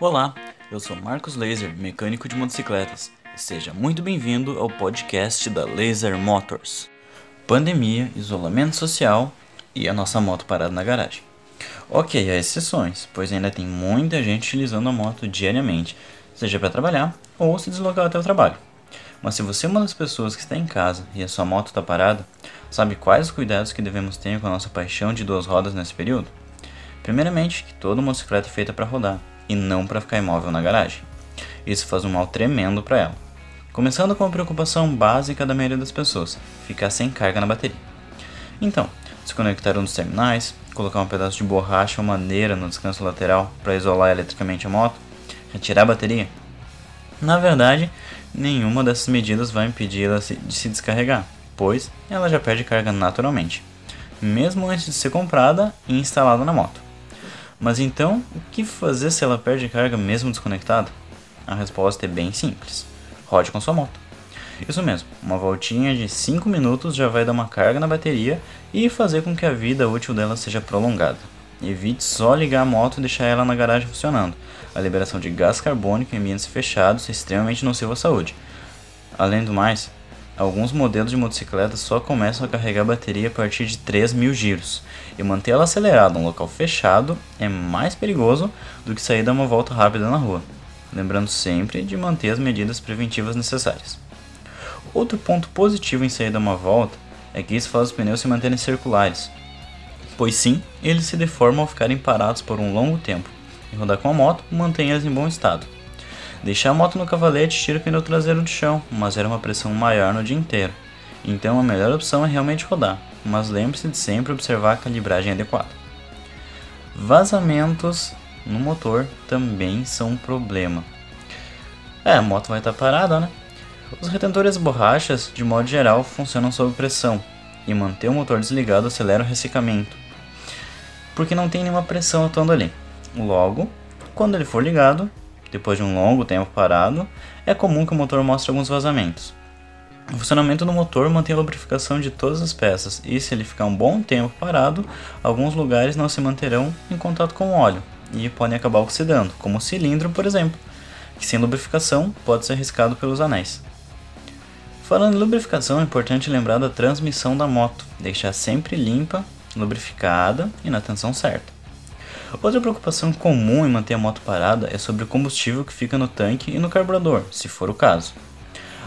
Olá, eu sou Marcos Laser, mecânico de motocicletas, e seja muito bem-vindo ao podcast da Laser Motors. Pandemia, isolamento social e a nossa moto parada na garagem. Ok, há exceções, pois ainda tem muita gente utilizando a moto diariamente, seja para trabalhar ou se deslocar até o trabalho. Mas se você é uma das pessoas que está em casa e a sua moto está parada, sabe quais os cuidados que devemos ter com a nossa paixão de duas rodas nesse período? Primeiramente, que toda motocicleta é feita para rodar e não para ficar imóvel na garagem. Isso faz um mal tremendo para ela. Começando com a preocupação básica da maioria das pessoas: ficar sem carga na bateria. Então, desconectar um dos terminais, colocar um pedaço de borracha ou madeira no descanso lateral para isolar eletricamente a moto, retirar a bateria. Na verdade, nenhuma dessas medidas vai impedi-la de se descarregar, pois ela já perde carga naturalmente, mesmo antes de ser comprada e instalada na moto. Mas então, o que fazer se ela perde carga mesmo desconectada? A resposta é bem simples: rode com sua moto. Isso mesmo, uma voltinha de 5 minutos já vai dar uma carga na bateria e fazer com que a vida útil dela seja prolongada. Evite só ligar a moto e deixar ela na garagem funcionando. A liberação de gás carbônico em ambientes fechados é extremamente nociva à saúde. Além do mais, Alguns modelos de motocicletas só começam a carregar a bateria a partir de 3 mil giros, e manter ela acelerada em um local fechado é mais perigoso do que sair dar uma volta rápida na rua, lembrando sempre de manter as medidas preventivas necessárias. Outro ponto positivo em sair dar uma volta é que isso faz os pneus se manterem circulares, pois sim, eles se deformam ao ficarem parados por um longo tempo, e rodar com a moto mantém eles em bom estado. Deixar a moto no cavalete tira o pneu traseiro do chão, mas era uma pressão maior no dia inteiro. Então a melhor opção é realmente rodar, mas lembre-se de sempre observar a calibragem adequada. Vazamentos no motor também são um problema. É, a moto vai estar parada, né? Os retentores borrachas, de modo geral, funcionam sob pressão, e manter o motor desligado acelera o ressecamento, porque não tem nenhuma pressão atuando ali. Logo, quando ele for ligado, depois de um longo tempo parado, é comum que o motor mostre alguns vazamentos. O funcionamento do motor mantém a lubrificação de todas as peças, e se ele ficar um bom tempo parado, alguns lugares não se manterão em contato com o óleo e podem acabar oxidando, como o cilindro, por exemplo, que sem lubrificação pode ser riscado pelos anéis. Falando em lubrificação, é importante lembrar da transmissão da moto, deixar sempre limpa, lubrificada e na tensão certa. Outra preocupação comum em manter a moto parada é sobre o combustível que fica no tanque e no carburador, se for o caso.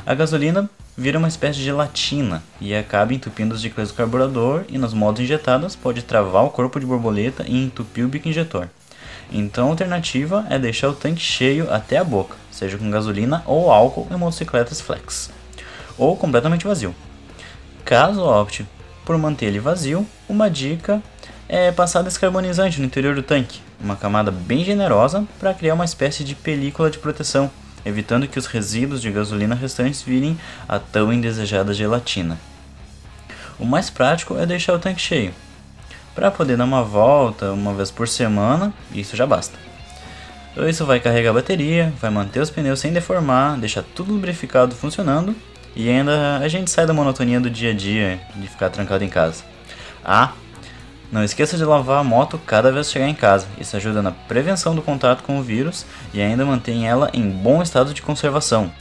A gasolina vira uma espécie de gelatina e acaba entupindo os ciclos do carburador e nas motos injetadas pode travar o corpo de borboleta e entupir o bico injetor. Então a alternativa é deixar o tanque cheio até a boca, seja com gasolina ou álcool em motocicletas flex, ou completamente vazio. Caso opte por manter ele vazio, uma dica é passar descarbonizante no interior do tanque, uma camada bem generosa para criar uma espécie de película de proteção, evitando que os resíduos de gasolina restantes virem a tão indesejada gelatina. O mais prático é deixar o tanque cheio. Para poder dar uma volta uma vez por semana, isso já basta. Isso vai carregar a bateria, vai manter os pneus sem deformar, deixar tudo lubrificado funcionando e ainda a gente sai da monotonia do dia a dia de ficar trancado em casa. Ah, não esqueça de lavar a moto cada vez que chegar em casa. Isso ajuda na prevenção do contato com o vírus e ainda mantém ela em bom estado de conservação.